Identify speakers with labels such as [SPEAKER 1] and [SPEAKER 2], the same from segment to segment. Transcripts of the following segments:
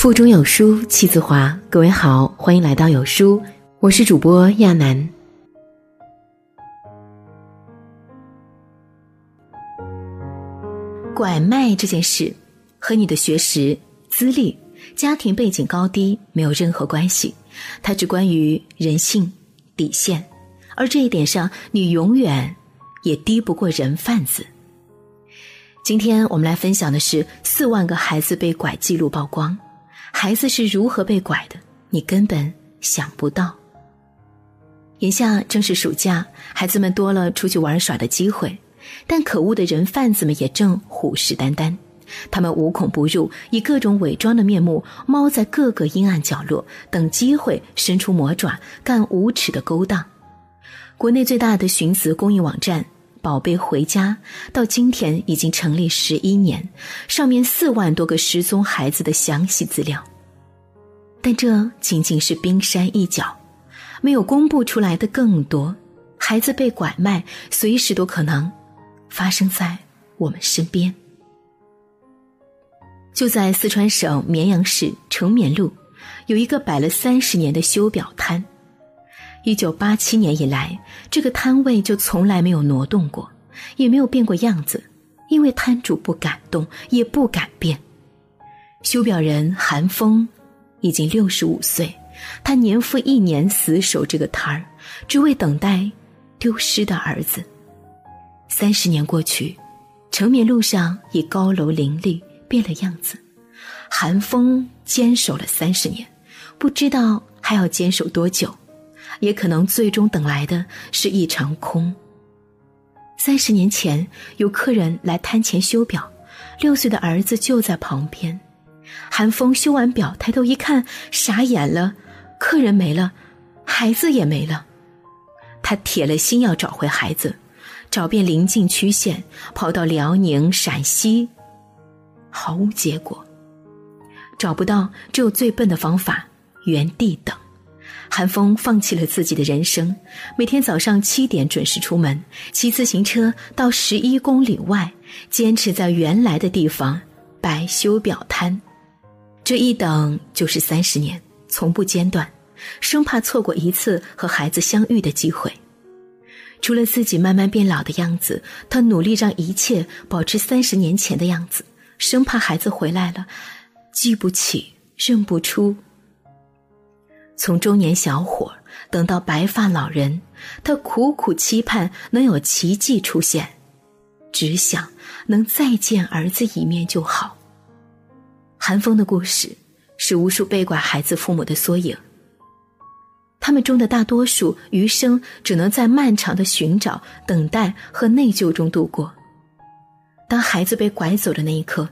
[SPEAKER 1] 腹中有书气自华。各位好，欢迎来到有书，我是主播亚楠。拐卖这件事和你的学识、资历、家庭背景高低没有任何关系，它只关于人性底线，而这一点上，你永远也低不过人贩子。今天我们来分享的是四万个孩子被拐记录曝光。孩子是如何被拐的？你根本想不到。眼下正是暑假，孩子们多了出去玩耍的机会，但可恶的人贩子们也正虎视眈眈。他们无孔不入，以各种伪装的面目，猫在各个阴暗角落，等机会伸出魔爪，干无耻的勾当。国内最大的寻子公益网站。宝贝回家到今天已经成立十一年，上面四万多个失踪孩子的详细资料。但这仅仅是冰山一角，没有公布出来的更多。孩子被拐卖，随时都可能发生在我们身边。就在四川省绵阳市成绵路，有一个摆了三十年的修表摊。一九八七年以来，这个摊位就从来没有挪动过，也没有变过样子，因为摊主不敢动，也不敢变。修表人韩风已经六十五岁，他年复一年死守这个摊儿，只为等待丢失的儿子。三十年过去，成绵路上已高楼林立，变了样子。韩风坚守了三十年，不知道还要坚守多久。也可能最终等来的是一场空。三十年前，有客人来摊前修表，六岁的儿子就在旁边。韩风修完表，抬头一看，傻眼了，客人没了，孩子也没了。他铁了心要找回孩子，找遍邻近区县，跑到辽宁、陕西，毫无结果。找不到，只有最笨的方法：原地等。韩风放弃了自己的人生，每天早上七点准时出门，骑自行车到十一公里外，坚持在原来的地方摆修表摊。这一等就是三十年，从不间断，生怕错过一次和孩子相遇的机会。除了自己慢慢变老的样子，他努力让一切保持三十年前的样子，生怕孩子回来了，记不起，认不出。从中年小伙等到白发老人，他苦苦期盼能有奇迹出现，只想能再见儿子一面就好。韩风的故事是无数被拐孩子父母的缩影。他们中的大多数余生只能在漫长的寻找、等待和内疚中度过。当孩子被拐走的那一刻，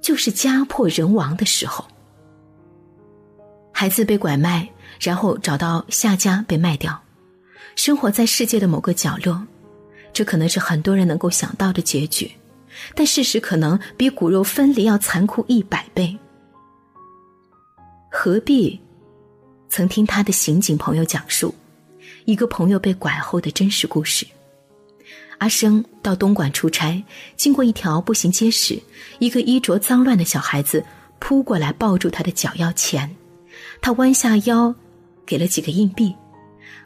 [SPEAKER 1] 就是家破人亡的时候。孩子被拐卖。然后找到下家被卖掉，生活在世界的某个角落，这可能是很多人能够想到的结局，但事实可能比骨肉分离要残酷一百倍。何必？曾听他的刑警朋友讲述，一个朋友被拐后的真实故事。阿生到东莞出差，经过一条步行街时，一个衣着脏乱的小孩子扑过来抱住他的脚要钱，他弯下腰。给了几个硬币，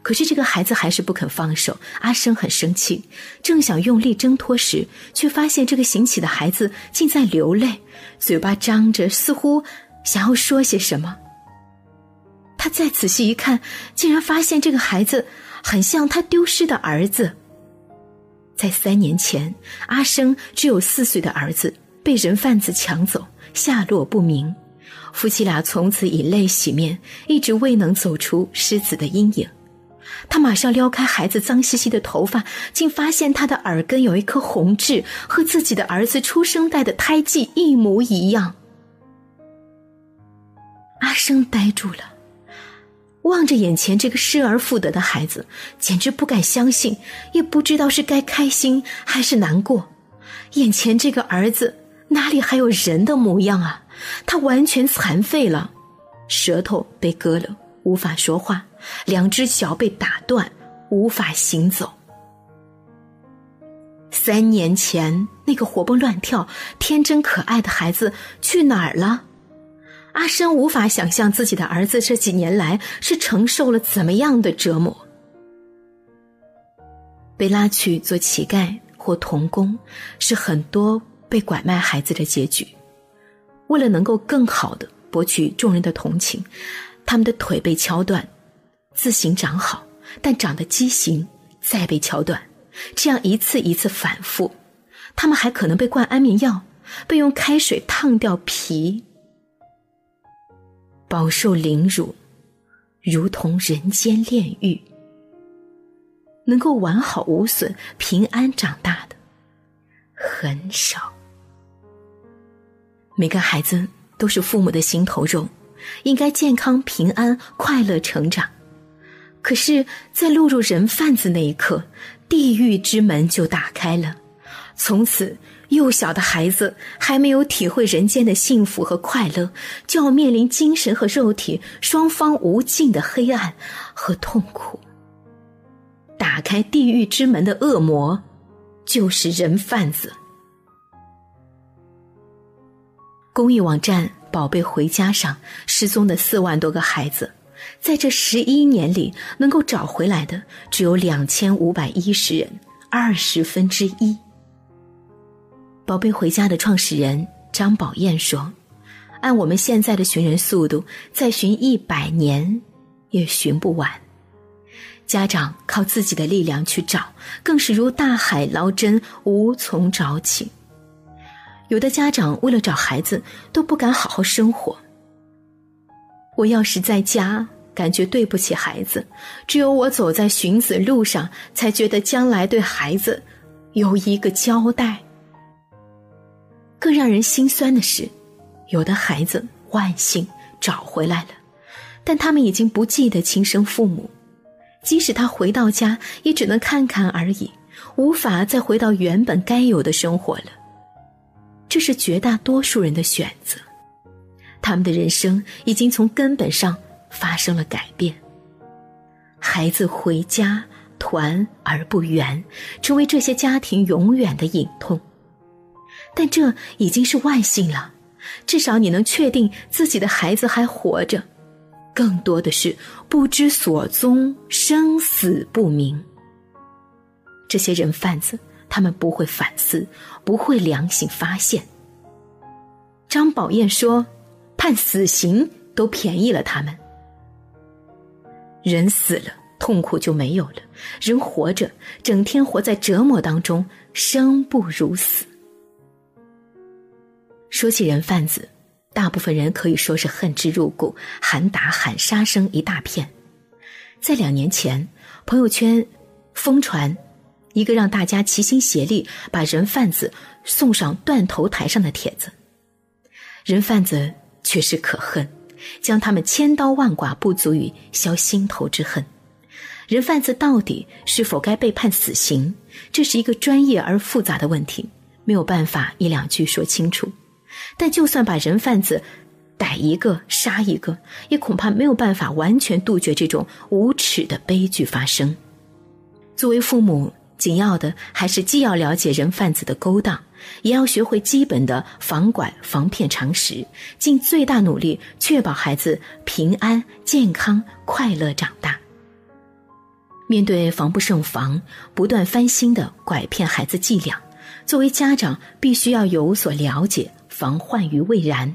[SPEAKER 1] 可是这个孩子还是不肯放手。阿生很生气，正想用力挣脱时，却发现这个行乞的孩子竟在流泪，嘴巴张着，似乎想要说些什么。他再仔细一看，竟然发现这个孩子很像他丢失的儿子。在三年前，阿生只有四岁的儿子被人贩子抢走，下落不明。夫妻俩从此以泪洗面，一直未能走出失子的阴影。他马上撩开孩子脏兮兮的头发，竟发现他的耳根有一颗红痣，和自己的儿子出生带的胎记一模一样。阿生呆住了，望着眼前这个失而复得的孩子，简直不敢相信，也不知道是该开心还是难过。眼前这个儿子哪里还有人的模样啊？他完全残废了，舌头被割了，无法说话；两只脚被打断，无法行走。三年前那个活蹦乱跳、天真可爱的孩子去哪儿了？阿生无法想象自己的儿子这几年来是承受了怎么样的折磨。被拉去做乞丐或童工，是很多被拐卖孩子的结局。为了能够更好的博取众人的同情，他们的腿被敲断，自行长好，但长的畸形再被敲断，这样一次一次反复。他们还可能被灌安眠药，被用开水烫掉皮。饱受凌辱，如同人间炼狱。能够完好无损、平安长大的很少。每个孩子都是父母的心头肉，应该健康、平安、快乐成长。可是，在落入人贩子那一刻，地狱之门就打开了，从此。幼小的孩子还没有体会人间的幸福和快乐，就要面临精神和肉体双方无尽的黑暗和痛苦。打开地狱之门的恶魔，就是人贩子。公益网站“宝贝回家”上失踪的四万多个孩子，在这十一年里，能够找回来的只有两千五百一十人，二十分之一。宝贝回家的创始人张宝燕说：“按我们现在的寻人速度，再寻一百年也寻不完。家长靠自己的力量去找，更是如大海捞针，无从找起。有的家长为了找孩子，都不敢好好生活。我要是在家，感觉对不起孩子；只有我走在寻子路上，才觉得将来对孩子有一个交代。”更让人心酸的是，有的孩子万幸找回来了，但他们已经不记得亲生父母，即使他回到家，也只能看看而已，无法再回到原本该有的生活了。这是绝大多数人的选择，他们的人生已经从根本上发生了改变。孩子回家团而不圆，成为这些家庭永远的隐痛。但这已经是万幸了，至少你能确定自己的孩子还活着。更多的是不知所踪，生死不明。这些人贩子，他们不会反思，不会良心发现。张宝燕说：“判死刑都便宜了他们。人死了，痛苦就没有了；人活着，整天活在折磨当中，生不如死。”说起人贩子，大部分人可以说是恨之入骨，喊打喊杀声一大片。在两年前，朋友圈疯传一个让大家齐心协力把人贩子送上断头台上的帖子。人贩子确实可恨，将他们千刀万剐不足以消心头之恨。人贩子到底是否该被判死刑，这是一个专业而复杂的问题，没有办法一两句说清楚。但就算把人贩子逮一个杀一个，也恐怕没有办法完全杜绝这种无耻的悲剧发生。作为父母，紧要的还是既要了解人贩子的勾当，也要学会基本的防拐防骗常识，尽最大努力确保孩子平安、健康、快乐长大。面对防不胜防、不断翻新的拐骗孩子伎俩，作为家长必须要有所了解。防患于未然。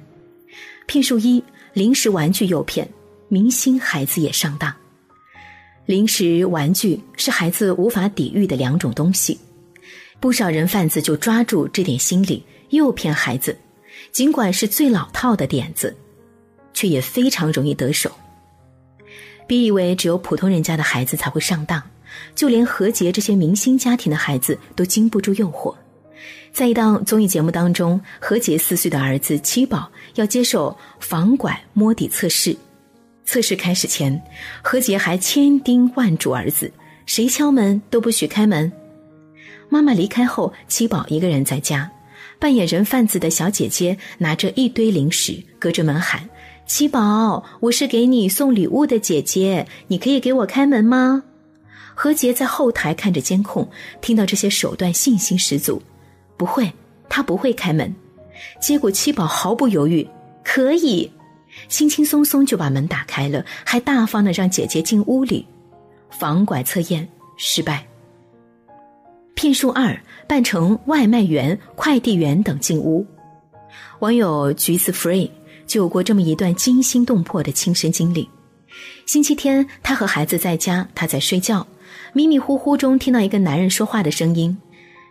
[SPEAKER 1] 骗术一：零食玩具诱骗，明星孩子也上当。零食玩具是孩子无法抵御的两种东西，不少人贩子就抓住这点心理诱骗孩子。尽管是最老套的点子，却也非常容易得手。别以为只有普通人家的孩子才会上当，就连何洁这些明星家庭的孩子都经不住诱惑。在一档综艺节目当中，何洁四岁的儿子七宝要接受防拐摸底测试。测试开始前，何洁还千叮万嘱儿子：“谁敲门都不许开门。”妈妈离开后，七宝一个人在家，扮演人贩子的小姐姐拿着一堆零食，隔着门喊：“七宝，我是给你送礼物的姐姐，你可以给我开门吗？”何洁在后台看着监控，听到这些手段，信心十足。不会，他不会开门。结果七宝毫不犹豫，可以。轻轻松松就把门打开了，还大方的让姐姐进屋里。防拐测验失败。骗术二，扮成外卖员、快递员等进屋。网友橘子 free 就有过这么一段惊心动魄的亲身经历。星期天，他和孩子在家，他在睡觉，迷迷糊糊中听到一个男人说话的声音：“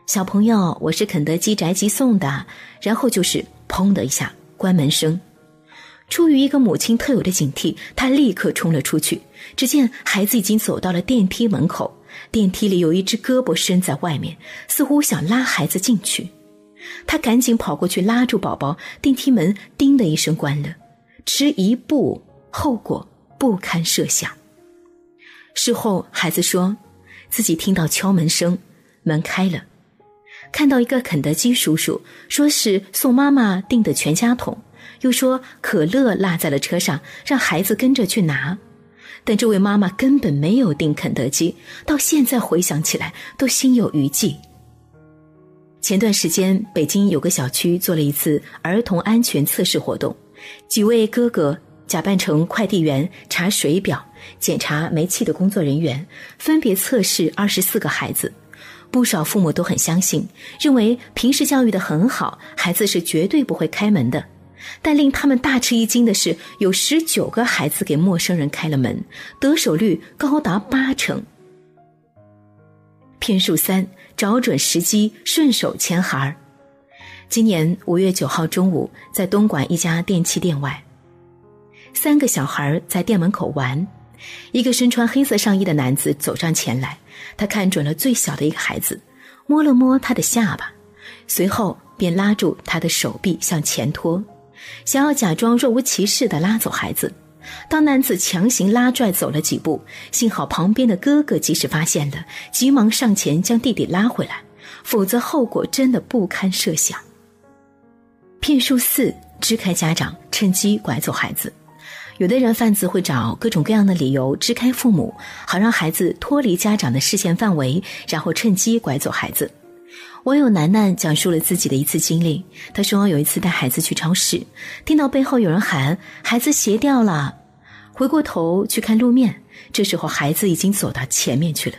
[SPEAKER 1] 小朋友，我是肯德基宅急送的。”然后就是砰的一下关门声。出于一个母亲特有的警惕，他立刻冲了出去。只见孩子已经走到了电梯门口，电梯里有一只胳膊伸在外面，似乎想拉孩子进去。他赶紧跑过去拉住宝宝，电梯门“叮”的一声关了。迟一步，后果不堪设想。事后，孩子说，自己听到敲门声，门开了，看到一个肯德基叔叔，说是送妈妈订的全家桶。又说可乐落在了车上，让孩子跟着去拿，但这位妈妈根本没有订肯德基，到现在回想起来都心有余悸。前段时间，北京有个小区做了一次儿童安全测试活动，几位哥哥假扮成快递员、查水表、检查煤气的工作人员，分别测试二十四个孩子。不少父母都很相信，认为平时教育的很好，孩子是绝对不会开门的。但令他们大吃一惊的是，有十九个孩子给陌生人开了门，得手率高达八成。骗术三：找准时机，顺手牵孩儿。今年五月九号中午，在东莞一家电器店外，三个小孩在店门口玩，一个身穿黑色上衣的男子走上前来，他看准了最小的一个孩子，摸了摸他的下巴，随后便拉住他的手臂向前拖。想要假装若无其事的拉走孩子，当男子强行拉拽走了几步，幸好旁边的哥哥及时发现了，急忙上前将弟弟拉回来，否则后果真的不堪设想。骗术四：支开家长，趁机拐走孩子。有的人贩子会找各种各样的理由支开父母，好让孩子脱离家长的视线范围，然后趁机拐走孩子。网友楠楠讲述了自己的一次经历。她说，有一次带孩子去超市，听到背后有人喊“孩子鞋掉了”，回过头去看路面，这时候孩子已经走到前面去了。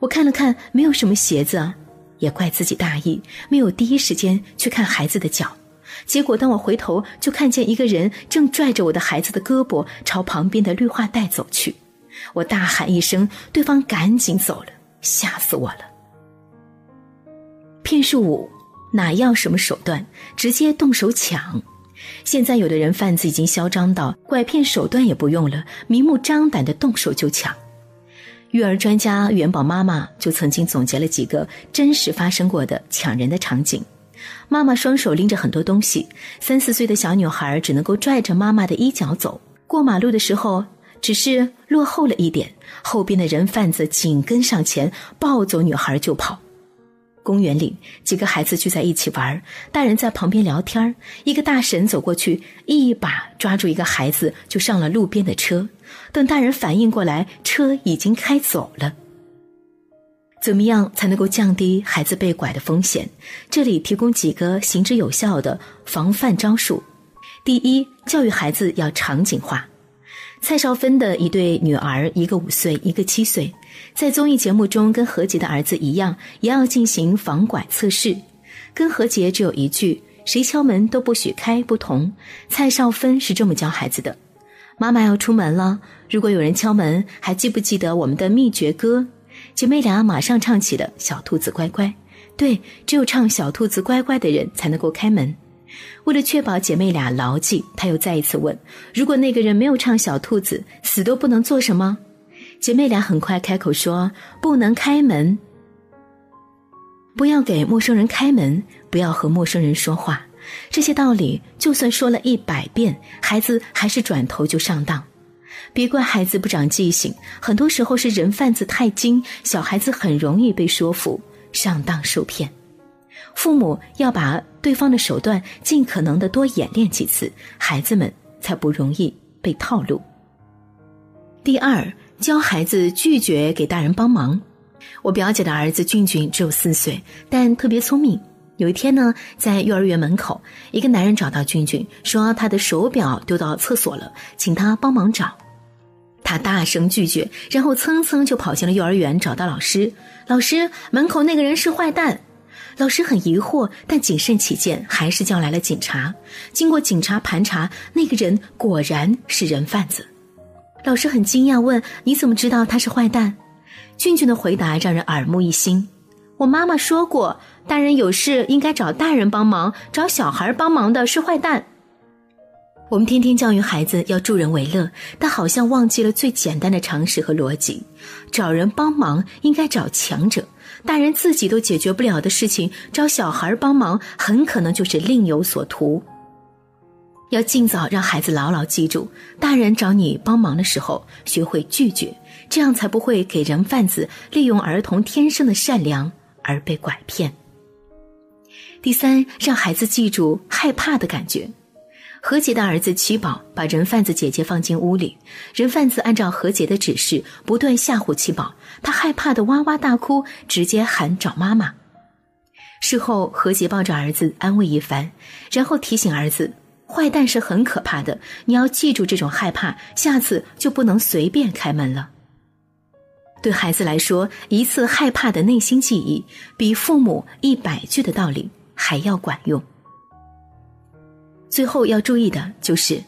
[SPEAKER 1] 我看了看，没有什么鞋子啊，也怪自己大意，没有第一时间去看孩子的脚。结果当我回头，就看见一个人正拽着我的孩子的胳膊朝旁边的绿化带走去。我大喊一声，对方赶紧走了，吓死我了。骗术五，哪要什么手段，直接动手抢。现在有的人贩子已经嚣张到拐骗手段也不用了，明目张胆的动手就抢。育儿专家元宝妈妈就曾经总结了几个真实发生过的抢人的场景：妈妈双手拎着很多东西，三四岁的小女孩只能够拽着妈妈的衣角走过马路的时候，只是落后了一点，后边的人贩子紧跟上前，抱走女孩就跑。公园里，几个孩子聚在一起玩，大人在旁边聊天一个大婶走过去，一把抓住一个孩子，就上了路边的车。等大人反应过来，车已经开走了。怎么样才能够降低孩子被拐的风险？这里提供几个行之有效的防范招数。第一，教育孩子要场景化。蔡少芬的一对女儿，一个五岁，一个七岁，在综艺节目中跟何洁的儿子一样，也要进行防拐测试。跟何洁只有一句“谁敲门都不许开”不同，蔡少芬是这么教孩子的：“妈妈要出门了，如果有人敲门，还记不记得我们的秘诀歌？”姐妹俩马上唱起了《小兔子乖乖》。对，只有唱《小兔子乖乖》的人才能够开门。为了确保姐妹俩牢记，他又再一次问：“如果那个人没有唱小兔子，死都不能做什么？”姐妹俩很快开口说：“不能开门，不要给陌生人开门，不要和陌生人说话。”这些道理就算说了一百遍，孩子还是转头就上当。别怪孩子不长记性，很多时候是人贩子太精，小孩子很容易被说服，上当受骗。父母要把对方的手段尽可能的多演练几次，孩子们才不容易被套路。第二，教孩子拒绝给大人帮忙。我表姐的儿子俊俊只有四岁，但特别聪明。有一天呢，在幼儿园门口，一个男人找到俊俊，说他的手表丢到厕所了，请他帮忙找。他大声拒绝，然后蹭蹭就跑进了幼儿园，找到老师。老师，门口那个人是坏蛋。老师很疑惑，但谨慎起见，还是叫来了警察。经过警察盘查，那个人果然是人贩子。老师很惊讶，问：“你怎么知道他是坏蛋？”俊俊的回答让人耳目一新。我妈妈说过。大人有事应该找大人帮忙，找小孩帮忙的是坏蛋。我们天天教育孩子要助人为乐，但好像忘记了最简单的常识和逻辑：找人帮忙应该找强者，大人自己都解决不了的事情，找小孩帮忙很可能就是另有所图。要尽早让孩子牢牢记住，大人找你帮忙的时候，学会拒绝，这样才不会给人贩子利用儿童天生的善良而被拐骗。第三，让孩子记住害怕的感觉。何洁的儿子七宝把人贩子姐姐放进屋里，人贩子按照何洁的指示不断吓唬七宝，他害怕的哇哇大哭，直接喊找妈妈。事后，何洁抱着儿子安慰一番，然后提醒儿子：坏蛋是很可怕的，你要记住这种害怕，下次就不能随便开门了。对孩子来说，一次害怕的内心记忆，比父母一百句的道理。还要管用。最后要注意的就是，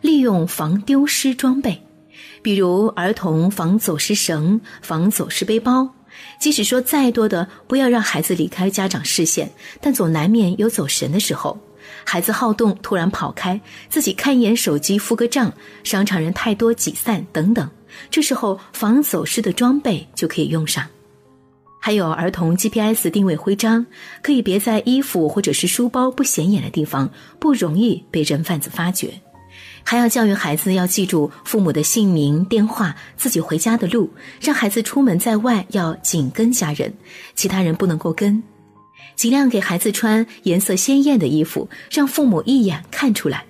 [SPEAKER 1] 利用防丢失装备，比如儿童防走失绳、防走失背包。即使说再多的不要让孩子离开家长视线，但总难免有走神的时候。孩子好动，突然跑开，自己看一眼手机付个账，商场人太多挤散等等，这时候防走失的装备就可以用上。还有儿童 GPS 定位徽章，可以别在衣服或者是书包不显眼的地方，不容易被人贩子发觉。还要教育孩子要记住父母的姓名、电话、自己回家的路，让孩子出门在外要紧跟家人，其他人不能够跟。尽量给孩子穿颜色鲜艳的衣服，让父母一眼看出来。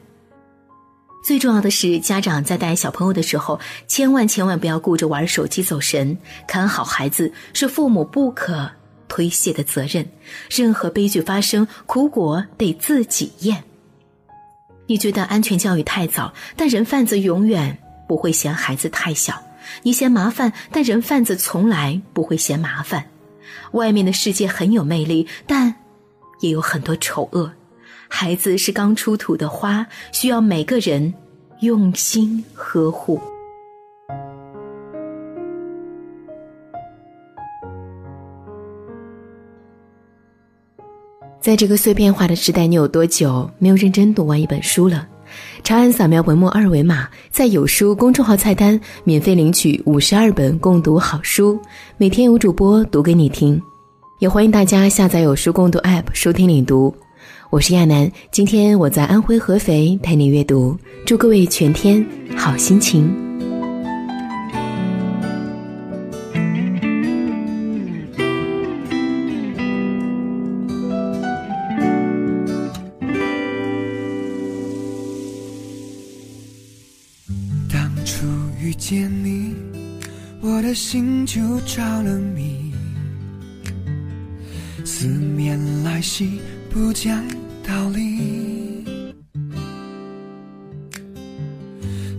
[SPEAKER 1] 最重要的是，家长在带小朋友的时候，千万千万不要顾着玩手机走神，看好孩子是父母不可推卸的责任。任何悲剧发生，苦果得自己咽。你觉得安全教育太早，但人贩子永远不会嫌孩子太小；你嫌麻烦，但人贩子从来不会嫌麻烦。外面的世界很有魅力，但也有很多丑恶。孩子是刚出土的花，需要每个人用心呵护。在这个碎片化的时代，你有多久没有认真读完一本书了？长按扫描文末二维码，在有书公众号菜单免费领取五十二本共读好书，每天有主播读给你听。也欢迎大家下载有书共读 App 收听领读。我是亚楠，今天我在安徽合肥陪你阅读，祝各位全天好心情。
[SPEAKER 2] 遇见你，我的心就着了迷，思念来袭不讲。道理。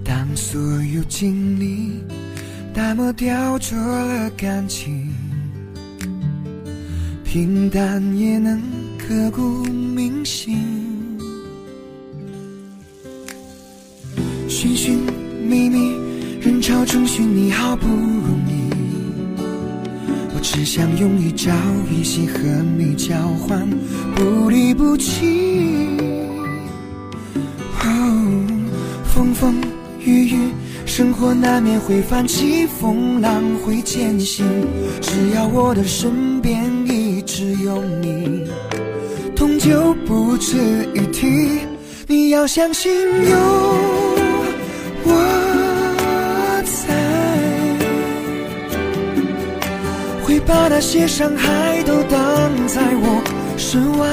[SPEAKER 2] 当所有经历淡漠雕琢了感情，平淡也能刻骨铭心。好不容易，我只想用一朝一夕和你交换。不离不弃。风风雨雨，生活难免会泛起风浪，会艰辛。只要我的身边一直有你，痛就不值一提。你要相信有我把那些伤害都挡在我。身外，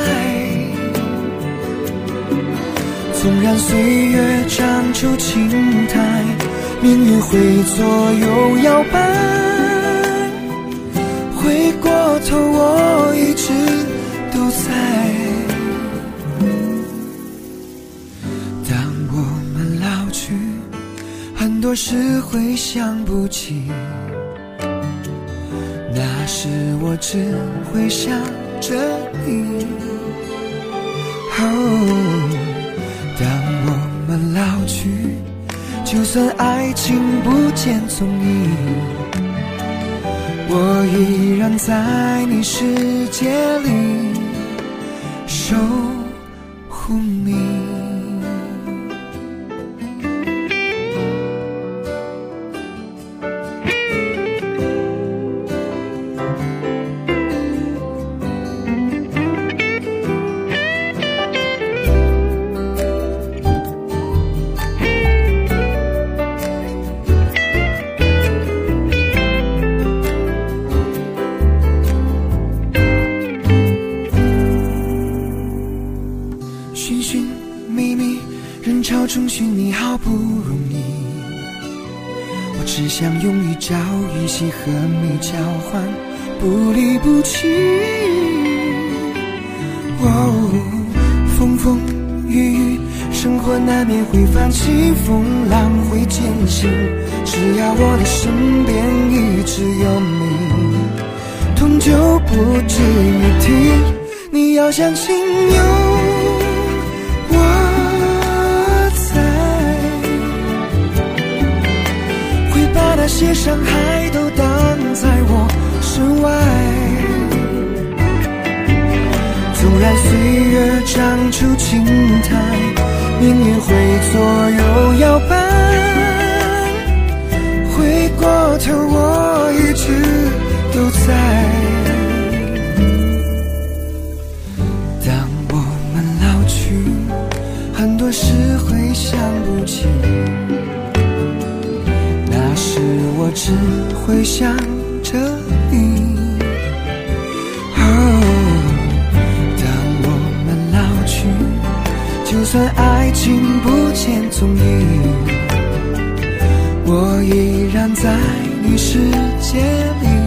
[SPEAKER 2] 纵然岁月长出青苔，命运会左右摇摆。回过头，我一直都在。当我们老去，很多事会想不起，是我只会想着你。哦，当我们老去，就算爱情不见踪影，我依然在你世界里守会泛起风浪会渐行。只要我的身边一直有你，痛就不值一提。你要相信有。我在，会把那些伤害都挡在我身外。纵然岁月长出青苔，命运会左右摇摆，回过头我一直都在。当我们老去，很多事会想不起，那时我只会想着你。当我们老去，就算爱爱情不见踪影，我依然在你世界里。